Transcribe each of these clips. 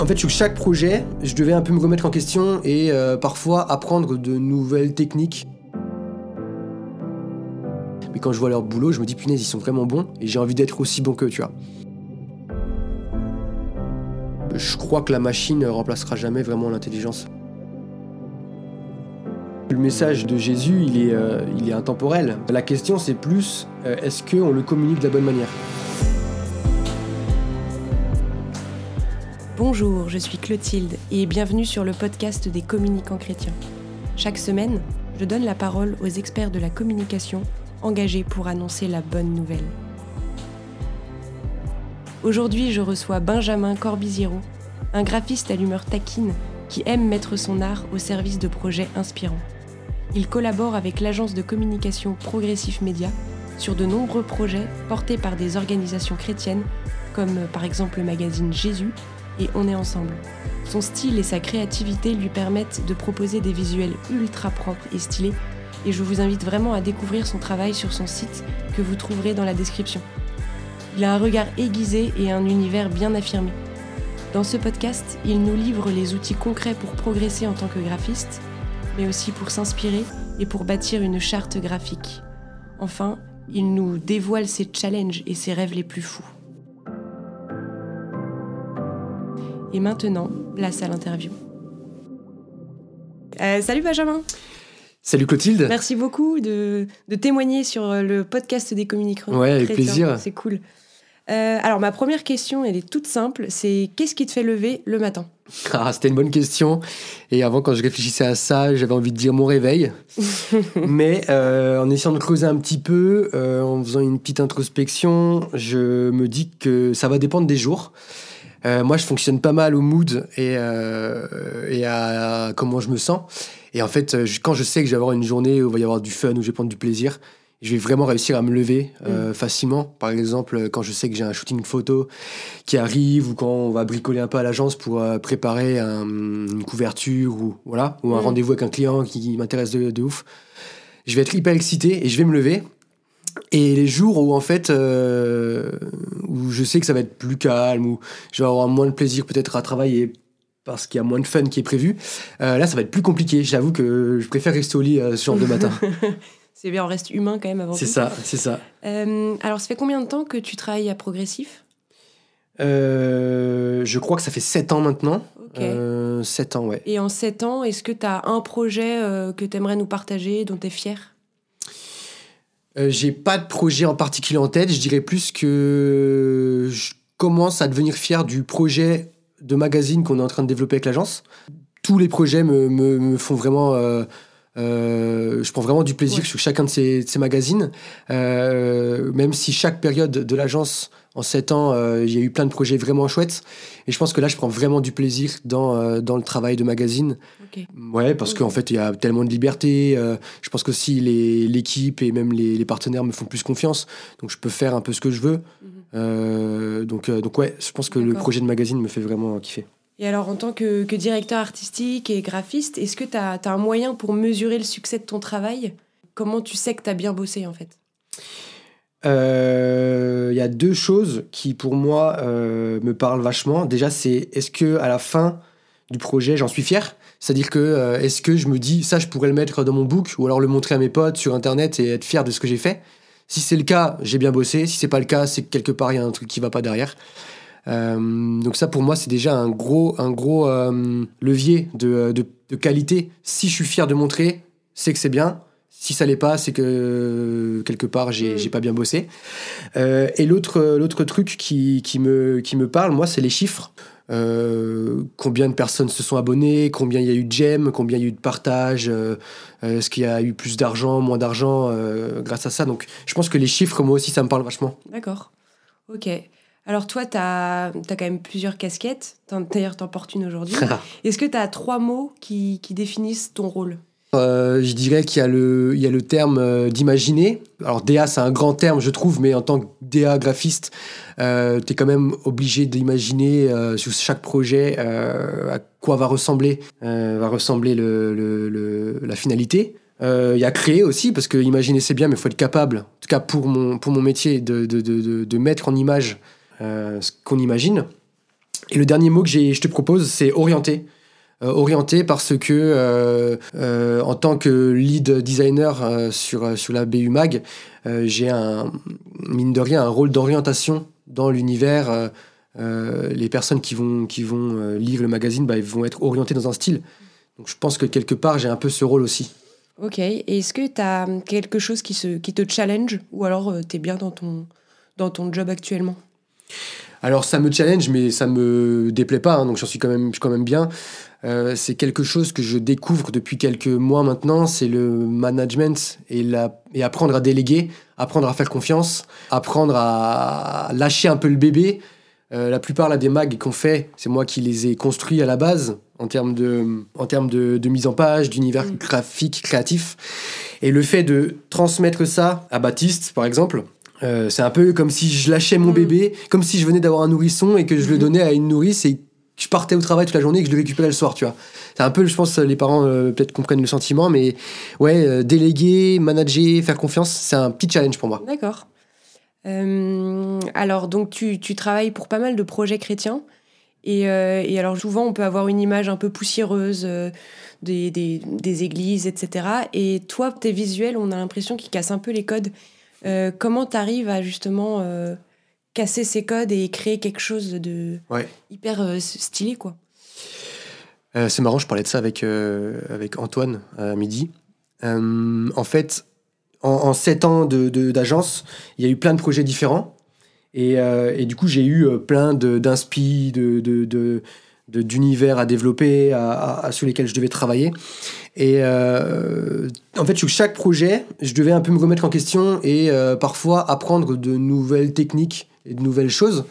En fait, sur chaque projet, je devais un peu me remettre en question et euh, parfois apprendre de nouvelles techniques. Mais quand je vois leur boulot, je me dis punaise, ils sont vraiment bons et j'ai envie d'être aussi bon qu'eux, tu vois. Je crois que la machine remplacera jamais vraiment l'intelligence. Le message de Jésus, il est, euh, il est intemporel. La question, c'est plus, euh, est-ce qu'on le communique de la bonne manière? Bonjour, je suis Clotilde et bienvenue sur le podcast des communicants chrétiens. Chaque semaine, je donne la parole aux experts de la communication engagés pour annoncer la bonne nouvelle. Aujourd'hui, je reçois Benjamin Corbiziero, un graphiste à l'humeur taquine qui aime mettre son art au service de projets inspirants. Il collabore avec l'agence de communication Progressif Média sur de nombreux projets portés par des organisations chrétiennes comme par exemple le magazine Jésus et On est ensemble. Son style et sa créativité lui permettent de proposer des visuels ultra propres et stylés et je vous invite vraiment à découvrir son travail sur son site que vous trouverez dans la description. Il a un regard aiguisé et un univers bien affirmé. Dans ce podcast, il nous livre les outils concrets pour progresser en tant que graphiste, mais aussi pour s'inspirer et pour bâtir une charte graphique. Enfin, il nous dévoile ses challenges et ses rêves les plus fous. Et maintenant, place à l'interview. Euh, salut Benjamin Salut Clotilde Merci beaucoup de, témoigner sur le podcast des communicants. Ouais, avec plaisir. C'est cool. Euh, alors, ma première question, elle est toute simple. C'est qu'est-ce qui te fait lever le matin? Ah, C'était une bonne question. Et avant, quand je réfléchissais à ça, j'avais envie de dire mon réveil. Mais euh, en essayant de creuser un petit peu, en faisant une petite introspection, je me dis que ça va dépendre des jours. Euh, moi, je fonctionne pas mal au mood et, euh, et à, comment je me sens. Et en fait, euh, quand je sais que je vais avoir une journée où il va y avoir du fun, où je vais prendre du plaisir, je vais vraiment réussir à me lever mm. facilement. Par exemple, quand je sais que j'ai un shooting photo qui arrive ou quand on va bricoler un peu à l'agence pour préparer une couverture ou, voilà, ou un mm. rendez-vous avec un client qui, m'intéresse de, de ouf, je vais être hyper excité et je vais me lever et les jours où en fait euh, où je sais que ça va être plus calme où je vais avoir moins de plaisir peut-être à travailler parce qu'il y a moins de fun qui est prévu euh, là ça va être plus compliqué j'avoue que je préfère rester au lit euh, ce genre de matin c'est bien on reste humain quand même avant c'est ça c'est ça alors ça fait combien de temps que tu travailles à Progressif? Je crois que ça fait 7 ans maintenant. Okay. 7 ans, ouais. Et en 7 ans, est-ce que tu as un projet que tu aimerais nous partager, dont tu es fier? euh, j'ai pas de projet en particulier en tête. Je dirais plus que je commence à devenir fier du projet de magazine qu'on est en train de développer avec l'agence. Tous les projets me, me, font vraiment. Euh, euh, je prends vraiment du plaisir sur chacun de ces, ces magazines, même si chaque période de l'agence en sept ans, euh, il y a eu plein de projets vraiment chouettes. Et je pense que là, je prends vraiment du plaisir dans, euh, dans le travail de magazine. Ouais, parce qu'en fait, il y a tellement de liberté. Euh, je pense qu'aussi l'équipe et même les, partenaires me font plus confiance. Donc, je peux faire un peu ce que je veux. Mhm. donc, donc, ouais, je pense que le projet de magazine me fait vraiment kiffer. Et alors, en tant que, directeur artistique et graphiste, est-ce que tu as, un moyen pour mesurer le succès de ton travail? Comment tu sais que tu as bien bossé, en fait? Il euh, y a deux choses qui pour moi euh, me parlent vachement. Déjà, c'est est-ce que à la fin du projet, j'en suis fier? C'est-à-dire que euh, est-ce que je me dis ça, je pourrais le mettre dans mon book ou alors le montrer à mes potes sur internet et être fier de ce que j'ai fait? Si c'est le cas, j'ai bien bossé. Si c'est pas le cas, c'est que quelque part il y a un truc qui va pas derrière. Donc ça pour moi c'est déjà un gros un gros levier de, de, de qualité. Si je suis fier de montrer, c'est que c'est bien si ça l'est pas, c'est que quelque part j'ai mm. pas bien bossé. Euh, et l'autre l'autre truc qui, qui, me qui me parle, moi, c'est les chiffres. Euh, combien de personnes se sont abonnées, combien il y a eu de j'aime, combien il y a eu de partages, euh, est-ce qu'il y a eu plus d'argent, moins d'argent grâce à ça. Donc je pense que les chiffres, moi aussi, ça me parle vachement. D'accord. Ok. Alors toi, tu as, as, quand même plusieurs casquettes. D'ailleurs, tu en portes une aujourd'hui. Est-ce que tu as trois mots qui, qui définissent ton rôle? Euh, je dirais qu'il y a le, il y a le terme euh, d'imaginer. Alors DA, c'est un grand terme, je trouve, mais en tant que DA graphiste, euh, tu es quand même obligé d'imaginer sur chaque projet à quoi va ressembler, va ressembler le, le, la finalité. Il y a créer aussi, parce que imaginer c'est bien, mais il faut être capable, en tout cas pour mon, pour mon métier, de, de, de, de mettre en image ce qu'on imagine. Et le dernier mot que je te propose, c'est orienter. orienter parce que en tant que lead designer sur, sur la BU Mag, j'ai un, mine de rien, un rôle d'orientation dans l'univers. les personnes qui vont, qui vont lire le magazine, bah, vont être orientées dans un style. Donc je pense que quelque part, j'ai un peu ce rôle aussi. Ok. Et est-ce que tu as quelque chose qui, se, qui te challenge? Ou alors tu es bien dans ton, dans ton job actuellement? Alors ça me challenge, mais ça me déplaît pas, hein, donc j'en suis quand même, quand même bien. Euh, c'est quelque chose que je découvre depuis quelques mois maintenant, c'est le management et, la, et apprendre à déléguer, apprendre à faire confiance, apprendre à lâcher un peu le bébé. Euh, la plupart là, des mags qu'on fait, c'est moi qui les ai construits à la base en termes de, en termes de, de mise en page, d'univers mm. graphique, créatif. Et le fait de transmettre ça à Baptiste, par exemple, euh, c'est un peu comme si je lâchais mon mm. bébé, comme si je venais d'avoir un nourrisson et que je le mm. donnais à une nourrice et que je partais au travail toute la journée et que je le récupérais le soir, tu vois. C'est un peu, je pense, les parents euh, peut-être comprennent le sentiment, mais ouais, euh, déléguer, manager, faire confiance, c'est un petit challenge pour moi. D'accord. alors, donc, tu, tu, travailles pour pas mal de projets chrétiens. Et, et, alors, souvent, on peut avoir une image un peu poussiéreuse des, des, des, églises, etc. Et toi, tes visuels, on a l'impression qu'ils cassent un peu les codes. Euh, comment tu arrives à justement euh, casser ces codes et créer quelque chose de hyper euh, stylé quoi? C'est marrant, je parlais de ça avec, avec Antoine à midi. en fait, en, sept ans d'agence, de, il y a eu plein de projets différents. Et, et du coup, j'ai eu plein d'inspi, de, de, d'univers à développer, à, sur lesquels je devais travailler. Et euh, en fait, sur chaque projet, je devais un peu me remettre en question et euh, parfois apprendre de nouvelles techniques et de nouvelles choses.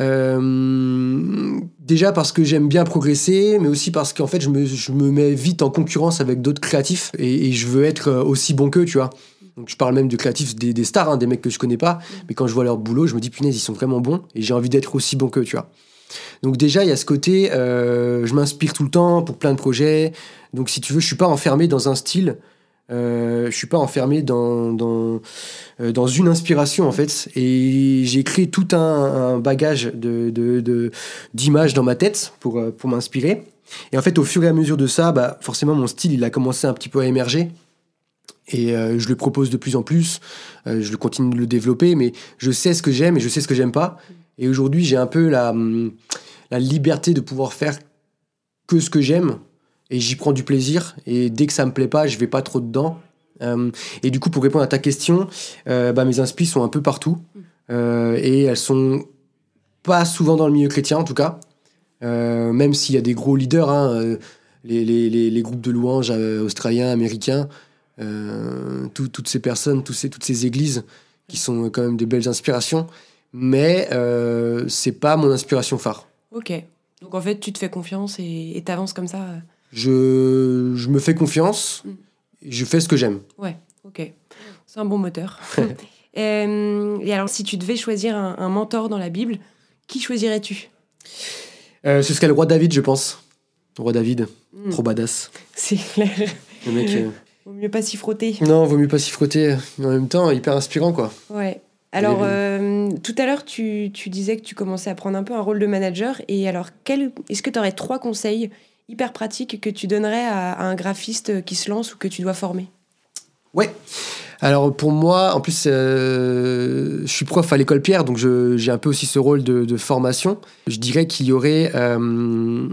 Euh, déjà parce que j'aime bien progresser, mais aussi parce qu'en fait, je me, je me, mets vite en concurrence avec d'autres créatifs et, je veux être aussi bon qu'eux, tu vois. Donc, je parle même de créatifs des, des stars, hein, des mecs que je connais pas, mais quand je vois leur boulot, je me dis punaise, ils sont vraiment bons et j'ai envie d'être aussi bon qu'eux, tu vois. Donc déjà, il y a ce côté, euh, je m'inspire tout le temps pour plein de projets. Donc si tu veux, je suis pas enfermé dans un style. Euh, je suis pas enfermé dans, dans, euh, dans, une inspiration en fait. Et j'ai créé tout un, bagage de, d'images dans ma tête pour, euh, pour m'inspirer. Et en fait, au fur et à mesure de ça, bah, forcément, mon style, il a commencé un petit peu à émerger. Et je le propose de plus en plus. je continue de le développer, mais je sais ce que j'aime et je sais ce que j'aime pas. Et aujourd'hui, j'ai un peu la, hum, la liberté de pouvoir faire que ce que j'aime et j'y prends du plaisir. Et dès que ça me plaît pas, je vais pas trop dedans. Hum, et du coup, pour répondre à ta question, euh, bah, mes inspi sont un peu partout euh, et elles sont pas souvent dans le milieu chrétien en tout cas. Euh, même s'il y a des gros leaders, hein, les, groupes de louanges australiens, américains, toutes ces personnes, toutes ces églises qui sont quand même des belles inspirations mais euh, c'est pas mon inspiration phare. Ok. Donc en fait, tu te fais confiance et t'avances comme ça euh. je, je, me fais confiance, mm. je fais ce que j'aime. Ouais, ok. C'est un bon moteur. Euh, et, alors, si tu devais choisir un, mentor dans la Bible, qui choisirais-tu? Euh, Ce serait le roi David, je pense. Le roi David, mm. trop badass. C'est clair. Le mec. Vaut mieux pas s'y frotter. Non, vaut mieux pas s'y frotter. En même temps, hyper inspirant, quoi. Ouais. Alors, euh, tout à l'heure, tu, disais que tu commençais à prendre un peu un rôle de manager. Et alors, est-ce que tu aurais trois conseils hyper pratiques que tu donnerais à, un graphiste qui se lance ou que tu dois former? Ouais. Alors pour moi, en plus, euh, je suis prof à l'école Pierre, donc j'ai un peu aussi ce rôle de, formation. Je dirais qu'il y aurait euh,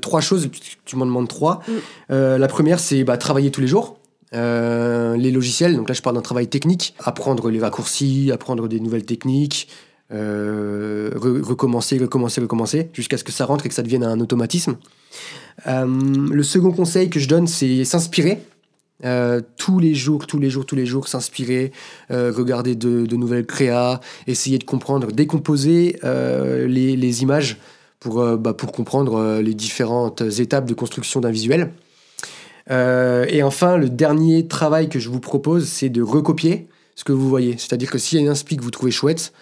trois choses, tu m'en demandes trois. Mm. la première, c'est bah, travailler tous les jours. Euh, les logiciels, donc là je parle d'un travail technique, apprendre les raccourcis, apprendre des nouvelles techniques, euh, recommencer, recommencer, recommencer, jusqu'à ce que ça rentre et que ça devienne un automatisme. Euh, le second conseil que je donne, c'est s'inspirer. tous les jours, tous les jours, tous les jours, s'inspirer, regarder de, nouvelles créas, essayer de comprendre, décomposer les, images pour, bah, pour comprendre les différentes étapes de construction d'un visuel. Euh, et enfin, le dernier travail que je vous propose, c'est de recopier ce que vous voyez. C'est-à-dire que s'il y a une inspi que vous trouvez chouette,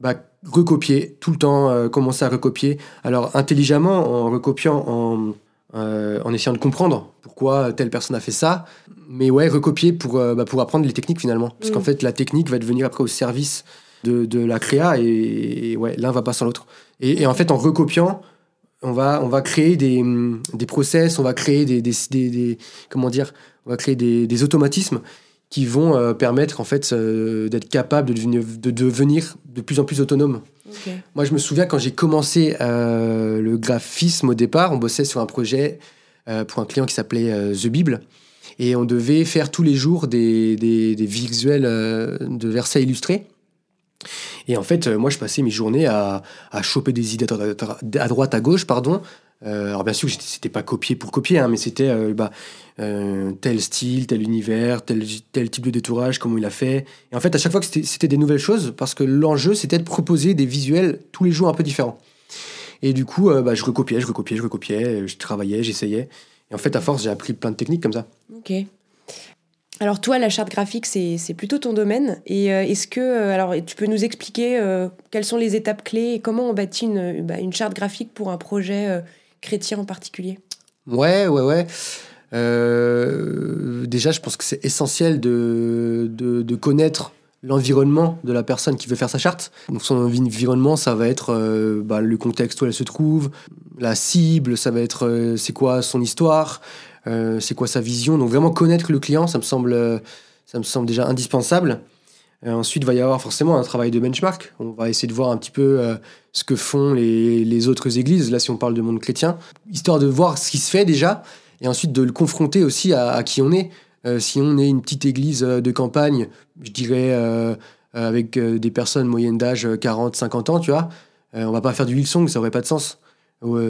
bah, recopier, tout le temps, euh, commencer à recopier. Alors, intelligemment, en recopiant, en, euh, en essayant de comprendre pourquoi telle personne a fait ça. Mais ouais, recopier pour, bah, pour apprendre les techniques finalement. Parce qu'en mm. fait, la technique va devenir après au service de, de la créa et, ouais, l'un va pas sans l'autre. Et, et, en fait, en recopiant, on va, on va créer des, des process, on va créer des, des, des, comment dire, on va créer des, des automatismes qui vont euh, permettre en fait euh, d'être capable de devenir, de devenir de plus en plus autonome. Moi, je me souviens quand j'ai commencé euh, le graphisme au départ, on bossait sur un projet pour un client qui s'appelait The Bible. Et on devait faire tous les jours des, des, des visuels de versets illustrés. Et en fait, moi, je passais mes journées à, à choper des idées à droite, à gauche, pardon. alors bien sûr, c'était pas copié pour copier, hein, mais c'était bah, euh, tel style, tel univers, tel, type de détourage, comment il a fait. Et en fait, à chaque fois que c'était des nouvelles choses, parce que l'enjeu, c'était de proposer des visuels tous les jours un peu différents. Et du coup, euh, bah, je recopiais, je recopiais, je recopiais, je travaillais, j'essayais. Et en fait, à force, j'ai appris plein de techniques comme ça. Ok. Alors toi, la charte graphique, c'est plutôt ton domaine. Et euh, est-ce que, alors, tu peux nous expliquer quelles sont les étapes clés et comment on bâtit une, bah, une charte graphique pour un projet chrétien en particulier? Ouais, ouais, ouais. Euh, déjà, je pense que c'est essentiel de, de, connaître l'environnement de la personne qui veut faire sa charte. Donc son environnement, ça va être euh, bah, le contexte où elle se trouve, la cible, ça va être euh, c'est quoi son histoire, c'est quoi sa vision? Donc vraiment connaître le client, ça me semble, ça me semble déjà indispensable. ensuite, il va y avoir forcément un travail de benchmark. On va essayer de voir un petit peu ce que font les, autres églises, là si on parle de monde chrétien, histoire de voir ce qui se fait déjà et ensuite de le confronter aussi à, qui on est. Euh, si on est une petite église euh, de campagne, je dirais euh, avec des personnes moyennes d'âge 40, 50 ans, tu vois, on va pas faire du Hillsong, ça aurait pas de sens.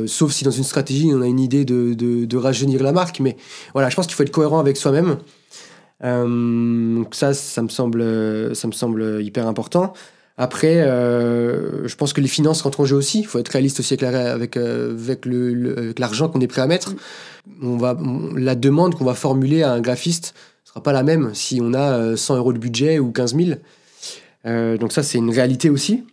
Sauf si dans une stratégie, on a une idée de, de, rajeunir la marque. Mais voilà, je pense qu'il faut être cohérent avec soi-même. donc ça, ça me, semble, ça me semble hyper important. Après, je pense que les finances rentrent en jeu aussi. Il faut être réaliste aussi avec, avec, avec l'argent qu'on est prêt à mettre. On va, la demande qu'on va formuler à un graphiste ne sera pas la même si on a 100 euh, euros de budget ou 15 000. Euh, donc ça, c'est une réalité aussi.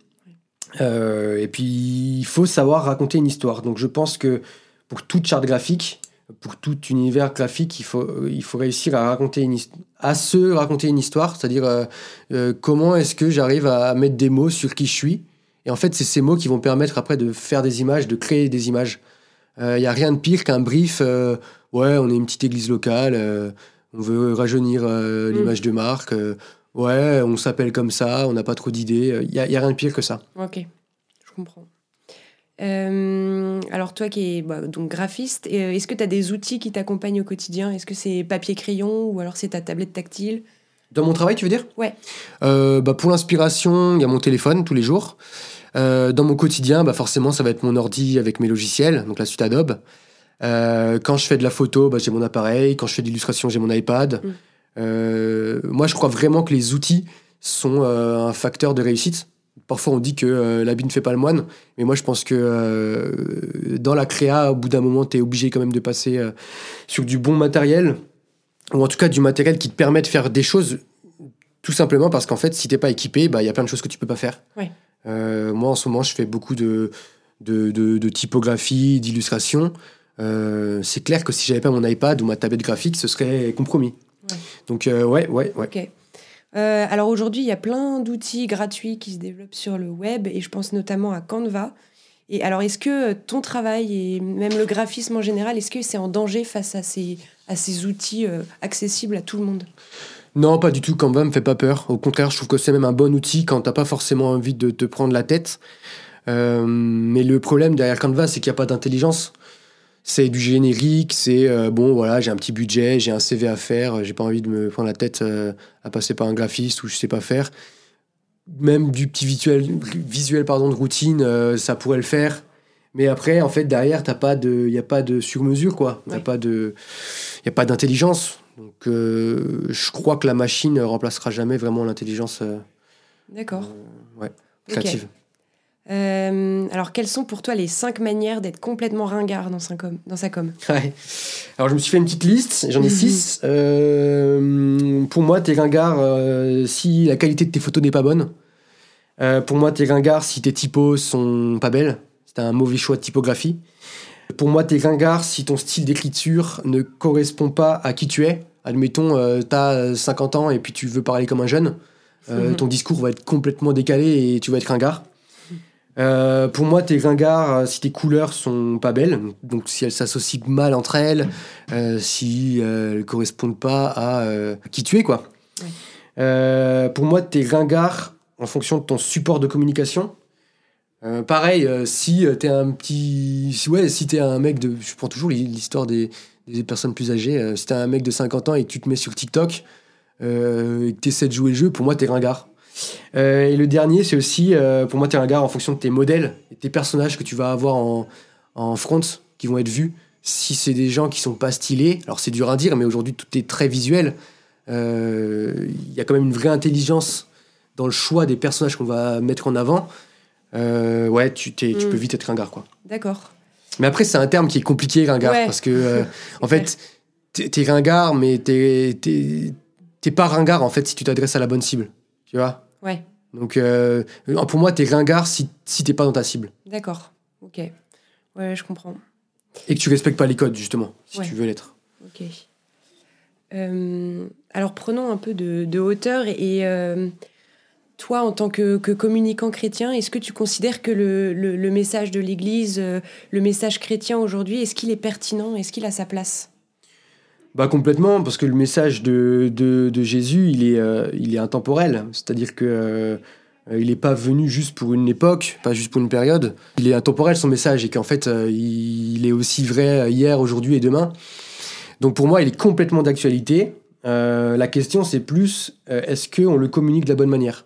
Euh, et puis, il faut savoir raconter une histoire. Donc je pense que pour toute charte graphique, pour tout univers graphique, il faut, il faut réussir à raconter une à se raconter une histoire, c'est-à-dire comment est-ce que j'arrive à mettre des mots sur qui je suis. Et en fait, c'est ces mots qui vont permettre après de faire des images, de créer des images. Il euh, n'y a rien de pire qu'un brief. Euh, ouais, on est une petite église locale, euh, on veut rajeunir mm. l'image de marque. Ouais, on s'appelle comme ça, on n'a pas trop d'idées. Il n'y a, rien de pire que ça. Ok, je comprends. alors toi qui es bah, donc graphiste, est-ce que tu as des outils qui t'accompagnent au quotidien? Est-ce que c'est papier-crayon ou alors c'est ta tablette tactile? Dans mon travail, tu veux dire? Ouais. bah, pour l'inspiration, il y a mon téléphone tous les jours. Euh, dans mon quotidien, bah forcément, ça va être mon ordi avec mes logiciels, donc la suite Adobe. Euh, quand je fais de la photo, bah, j'ai mon appareil. Quand je fais de l'illustration, j'ai mon iPad. Mm. Euh, moi, je crois vraiment que les outils sont un facteur de réussite. Parfois, on dit que l'habit ne fait pas le moine, mais moi, je pense que dans la créa, au bout d'un moment, tu es obligé quand même de passer sur du bon matériel, ou en tout cas du matériel qui te permet de faire des choses, tout simplement parce qu'en fait, si t'es pas équipé, bah, il y a plein de choses que tu peux pas faire. Ouais. Euh, moi, en ce moment, je fais beaucoup de, de, de, typographie, d'illustration. Euh, c'est clair que si j'avais pas mon iPad ou ma tablette graphique, ce serait compromis. Donc, euh, ouais, ouais, ouais. alors aujourd'hui, il y a plein d'outils gratuits qui se développent sur le web et je pense notamment à Canva. Et alors, est-ce que ton travail et même le graphisme en général, est-ce que c'est en danger face à ces, à ces outils accessibles à tout le monde? Non, pas du tout. Canva me fait pas peur. Au contraire, je trouve que c'est même un bon outil quand t'as pas forcément envie de te prendre la tête. Euh, mais le problème derrière Canva, c'est qu'il n'y a pas d'intelligence. C'est du générique, c'est euh, bon, voilà, j'ai un petit budget, j'ai un CV à faire, j'ai pas envie de me prendre la tête euh, à passer par un graphiste ou je sais pas faire. Même du petit visuel, visuel pardon, de routine, ça pourrait le faire. Mais après, en fait, derrière, il n'y a pas de sur-mesure, quoi. Il n'y a pas d'intelligence. Donc, euh, je crois que la machine ne remplacera jamais vraiment l'intelligence. Euh, D'accord. Euh, ouais, créative. Alors, quelles sont pour toi les cinq manières d'être complètement ringard dans sa com, dans sa com? Ouais. Alors, je me suis fait une petite liste, j'en ai six. pour moi, t'es ringard si la qualité de tes photos n'est pas bonne. pour moi, t'es ringard si tes typos sont pas belles. C'est un mauvais choix de typographie. Pour moi, t'es ringard si ton style d'écriture ne correspond pas à qui tu es. Admettons, euh, t'as 50 ans et puis tu veux parler comme un jeune. Euh, ton discours va être complètement décalé et tu vas être ringard. Euh, pour moi, tes ringards, euh, si tes couleurs sont pas belles, donc si elles s'associent mal entre elles, euh, si euh, elles correspondent pas à qui tu es, quoi. Ouais. Pour moi, tes ringards, en fonction de ton support de communication, pareil, si t'es un petit. Si, ouais, si t'es un mec de. Je prends toujours l'histoire des, des personnes plus âgées. si t'es un mec de 50 ans et que tu te mets sur TikTok et que t'essaies de jouer le jeu, pour moi, t'es ringard. Euh, et le dernier, c'est aussi, euh, pour moi, t'es ringard en fonction de tes modèles et tes personnages que tu vas avoir en, en front qui vont être vus. Si c'est des gens qui sont pas stylés, alors c'est dur à dire, mais aujourd'hui, tout est très visuel. Euh, Il y a quand même une vraie intelligence dans le choix des personnages qu'on va mettre en avant. Ouais, tu, t'es- tu Mm. peux vite être ringard, quoi. D'accord. Mais après, c'est un terme qui est compliqué, ringard, Ouais. parce que, en fait, t'es t'es ringard, mais t'es t'es- t'es pas ringard, en fait, si tu t'adresses à la bonne cible. Tu vois Ouais, Donc, euh, pour moi, t'es ringard si, si t'es pas dans ta cible. d'accord. Ok. Ouais, je comprends. Et que tu respectes pas les codes, justement, si Ouais. tu veux l'être. Ok. Euh, alors prenons un peu de, de hauteur et euh, toi, en tant que, que communicant chrétien, est-ce que tu considères que le, le- le message de l'Église, le message chrétien aujourd'hui, est-ce qu'il est pertinent? Est-ce qu'il a sa place? Bah complètement, parce que le message de, Jésus, il est, euh, il est intemporel. C'est-à-dire que euh, il n'est pas venu juste pour une époque, pas juste pour une période. Il est intemporel son message et qu'en fait, euh, il est aussi vrai hier, aujourd'hui et demain. Donc pour moi, il est complètement d'actualité. Euh, la question, c'est plus, euh, est-ce qu'on le communique de la bonne manière?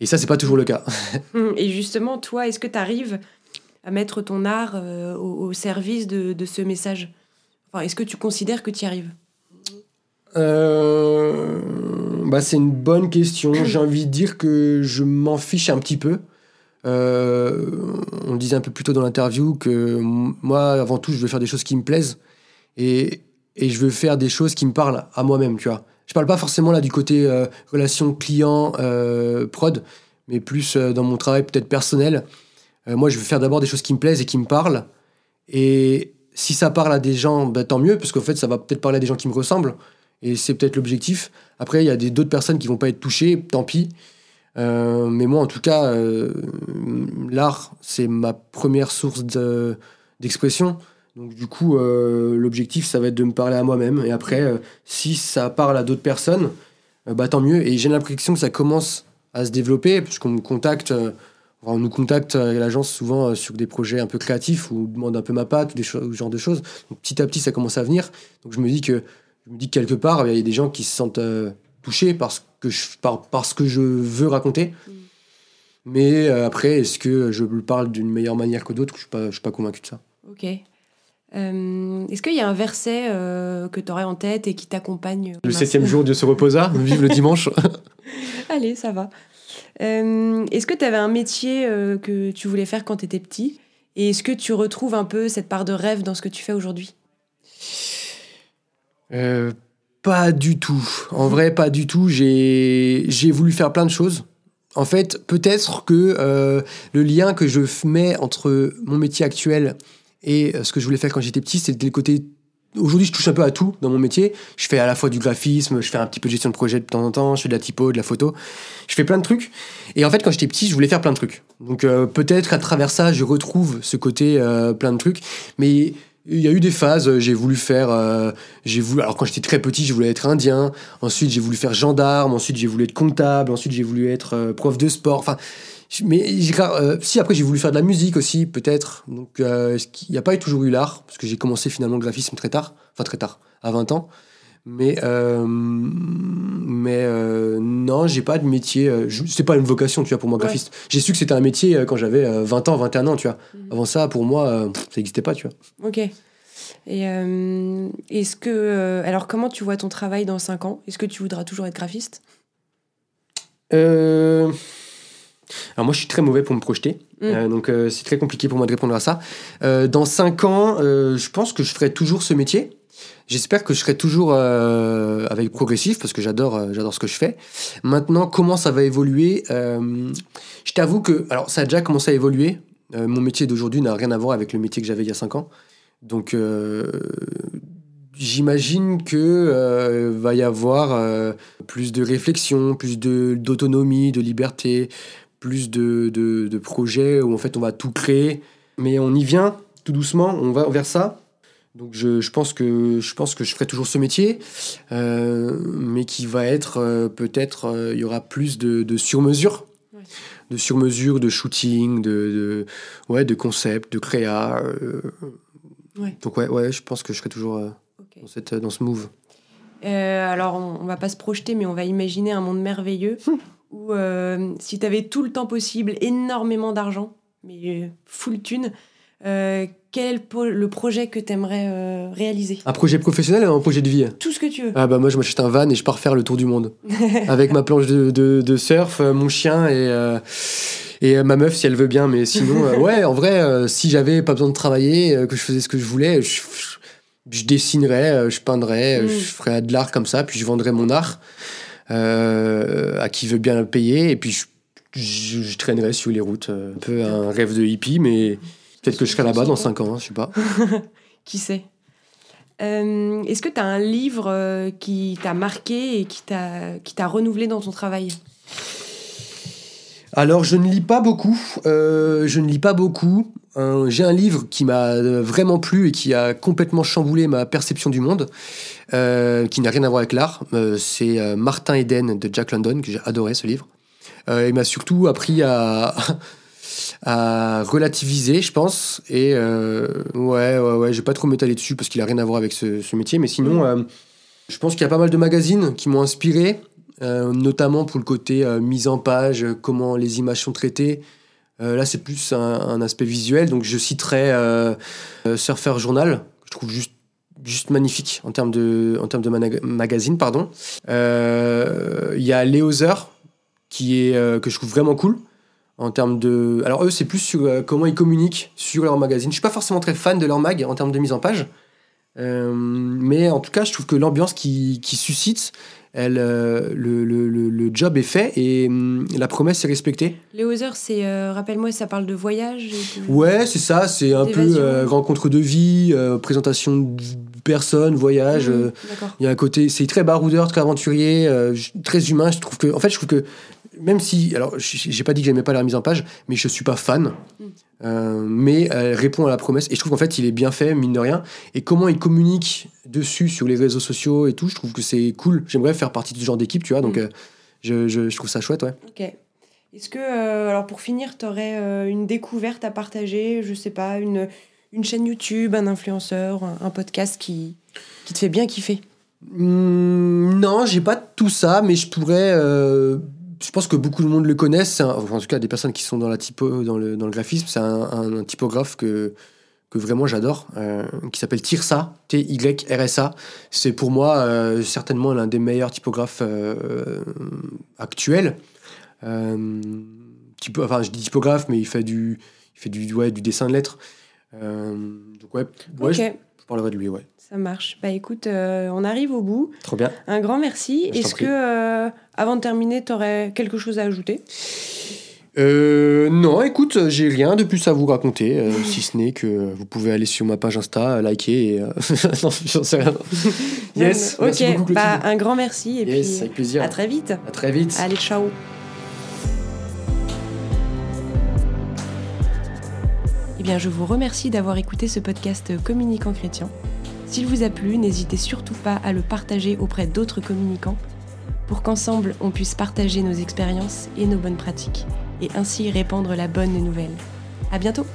Et ça, c'est pas toujours le cas. Et justement, toi, est-ce que tu arrives à mettre ton art euh, au, service de ce message? Enfin, est-ce que tu considères que tu y arrives? Euh, bah, c'est une bonne question. J'ai envie de dire que je m'en fiche un petit peu. Euh, on le disait un peu plus tôt dans l'interview que moi, avant tout, je veux faire des choses qui me plaisent et, et je veux faire des choses qui me parlent à moi-même, tu vois. Je parle pas forcément là du côté euh, relation client euh, prod, mais plus dans mon travail peut-être personnel. Moi, je veux faire d'abord des choses qui me plaisent et qui me parlent. Et si ça parle à des gens, bah, tant mieux, parce qu'en fait, ça va peut-être parler à des gens qui me ressemblent. Et c'est peut-être l'objectif. Après, il y a d'autres personnes qui vont pas être touchées, tant pis. Euh, mais moi, en tout cas, euh, l'art, c'est ma première source de- d'expression. Donc, du coup, euh, l'objectif, ça va être de me parler à moi-même. Et après, si ça parle à d'autres personnes, bah, tant mieux. Et j'ai l'impression que ça commence à se développer, puisqu'on me contacte. Euh, enfin, on nous contacte à l'agence souvent euh, sur des projets un peu créatifs ou on demande un peu ma patte ou des ce genre de choses. Donc, petit à petit, ça commence à venir. Donc je me dis que je me dis que quelque part, il y a des gens qui se sentent euh, touchés par ce que je, par, par ce que je veux raconter. Mm. Mais euh, après, est-ce que je le parle d'une meilleure manière que d'autres? Je suis pas, je suis pas convaincu de ça. Ok. Euh, est-ce qu'il y a un verset euh, que tu aurais en tête et qui t'accompagne Le septième jour, Dieu se reposa. Vive le dimanche. Allez, ça va. Euh, est-ce que tu avais un métier euh, que tu voulais faire quand tu étais petit? Et est-ce que tu retrouves un peu cette part de rêve dans ce que tu fais aujourd'hui? Euh, pas du tout. En vrai, pas du tout. J'ai voulu faire plein de choses. En fait, peut-être que le lien que je mets entre mon métier actuel et ce que je voulais faire quand j'étais petit, c'était le côté. Aujourd'hui, je touche un peu à tout dans mon métier. Je fais à la fois du graphisme, je fais un petit peu de gestion de projet de temps en temps, je fais de la typo, de la photo. Je fais plein de trucs. Et en fait, quand j'étais petit, je voulais faire plein de trucs. Donc euh, peut-être qu'à travers ça, je retrouve ce côté euh, plein de trucs. Mais il y a eu des phases. euh, J'ai voulu faire. voulu. Alors quand j'étais très petit, je voulais être indien. Ensuite, j'ai voulu faire gendarme. Ensuite, j'ai voulu être comptable. Ensuite, j'ai voulu être prof de sport. Enfin, mais euh, si après j'ai voulu faire de la musique aussi, peut-être. Donc euh, il n'y a pas eu toujours eu l'art? Parce que j'ai commencé finalement le graphisme très tard. Enfin très tard, à 20 ans. Mais euh, mais euh, non, j'ai pas de métier. euh, C'est pas une vocation, tu vois, pour moi Ouais. graphiste. J'ai su que c'était un métier quand j'avais euh, 20 ans, 21 ans, tu vois. Mhm. Avant ça, pour moi, pff, ça n'existait pas, tu vois. Ok. Et est-ce que. alors, comment tu vois ton travail dans 5 ans? Est-ce que tu voudras toujours être graphiste? Euh, Alors moi, je suis très mauvais pour me projeter, Mm. Euh, donc euh, c'est très compliqué pour moi de répondre à ça. Euh, dans 5 ans, je pense que je ferai toujours ce métier. J'espère que je serai toujours avec progressif parce que j'adore, j'adore ce que je fais. Maintenant, comment ça va évoluer Je t'avoue que, alors ça a déjà commencé à évoluer. Mon métier d'aujourd'hui n'a rien à voir avec le métier que j'avais il y a 5 ans. Donc, j'imagine que euh, va y avoir euh, plus de réflexion, plus de d'autonomie, de liberté, plus de, de, de projets où en fait on va tout créer. Mais on y vient tout doucement, on va vers ça. Donc je, je pense que je pense que je ferai toujours ce métier, euh, mais qui va être euh, peut-être euh, il y aura plus de, de sur-mesure, Ouais. de sur-mesure, de shooting, de, de ouais de concept, de créa. Ouais. Donc ouais ouais je pense que je serai toujours dans cette dans ce move. Alors, on, on va pas se projeter, mais on va imaginer un monde merveilleux où euh, si tu avais tout le temps possible, énormément d'argent, mais euh, full thune, euh, quel est le, projet que tu aimerais réaliser? Un projet professionnel ou un projet de vie? Tout ce que tu veux. Ah bah moi je m'achète un van et je pars faire le tour du monde avec ma planche de, de, de surf, euh, mon chien et euh, et euh, ma meuf si elle veut bien. Mais sinon euh, ouais en vrai euh, si j'avais pas besoin de travailler, euh, que je faisais ce que je voulais, je, je dessinerais, euh, je peindrais, euh, Mm. je ferais de l'art comme ça, puis je vendrais mon art euh, à qui veut bien le payer et puis je, je, je traînerais sur les routes. euh, un peu un rêve de hippie mais peut-être que je serai là-bas dans 5 ans, hein, je sais pas. Qui sait? Euh, Est-ce que tu as un livre euh, qui t'a marqué et qui t'a qui t'a renouvelé dans ton travail? Alors, je ne lis pas beaucoup. euh, je ne lis pas beaucoup. J'ai un livre qui m'a euh, vraiment plu et qui a complètement chamboulé ma perception du monde, euh, qui n'a rien à voir avec l'art. Euh, C'est Martin Eden de Jack London, que j'ai adoré ce livre. Il m'a surtout appris à, relativiser, je pense. Et ouais, ouais, ouais, je vais pas trop m'étaler dessus parce qu'il a rien à voir avec ce, métier. Mais sinon, je pense qu'il y a pas mal de magazines qui m'ont inspiré, notamment pour le côté mise en page, comment les images sont traitées. Euh, là, c'est plus un, aspect visuel. Donc, je citerai euh, euh, Surfer Journal, que je trouve juste, magnifique en termes de, magazine. pardon. Il y a Léozer, qui est, que je trouve vraiment cool. En termes de. Alors, eux, c'est plus sur comment ils communiquent sur leur magazine. Je suis pas forcément très fan de leur mag en termes de mise en page. Mais en tout cas, je trouve que l'ambiance qui suscite, elle, euh, le, le, le, le job est fait et hum, la promesse est respectée. Les Other, c'est, euh, rappelle-moi, ça parle de voyage et de- Ouais, c'est ça, c'est un peu euh, rencontre de vie, présentation personnes, voyage. Mhm, euh. Il y a un côté, c'est très baroudeur, très aventurier, euh, très humain. Je trouve que, en fait, je trouve que même si, alors, j'ai pas dit que j'aimais pas la mise en page, mais je suis pas fan. Mm. Euh, mais elle répond à la promesse et je trouve qu'en fait il est bien fait mine de rien et comment il communique dessus sur les réseaux sociaux et tout je trouve que c'est cool j'aimerais faire partie de ce genre d'équipe tu vois donc euh, je, je, je trouve ça chouette ouais Ok. Est-ce que, alors pour finir, tu aurais une découverte à partager Je sais pas, une, une chaîne YouTube, un influenceur, un, podcast qui, qui te fait bien kiffer Hmm, non, j'ai pas tout ça, mais je pourrais. euh, je pense que beaucoup de monde le connaissent. en tout cas, des personnes qui sont dans la typo, dans le, dans le graphisme, c'est un, typographe que que vraiment j'adore, euh, qui s'appelle Tirsa, T-Y-R-S-A. C'est pour moi euh, certainement l'un des meilleurs typographes actuels. Typo, enfin, je dis typographe, mais il fait du, il fait du, ouais, du dessin de lettres. Euh, donc ouais, ouais Ok, je, je parlerai de lui, ouais. ça marche. Bah écoute, euh, on arrive au bout. Trop bien. Un grand merci. Est-ce que, euh, avant de terminer, tu aurais quelque chose à ajouter? Euh, non, écoute, j'ai rien de plus à vous raconter, euh, si ce n'est que vous pouvez aller sur ma page Insta, liker et. euh, non, j'en sais rien. Yes, Non, mais- merci ok, beaucoup, bah, un grand merci et Yes, puis avec plaisir. à très vite. À très vite. Allez, ciao. Je vous remercie d'avoir écouté ce podcast Communicant Chrétien. S'il vous a plu, n'hésitez surtout pas à le partager auprès d'autres communicants pour qu'ensemble on puisse partager nos expériences et nos bonnes pratiques et ainsi répandre la bonne nouvelle. À bientôt!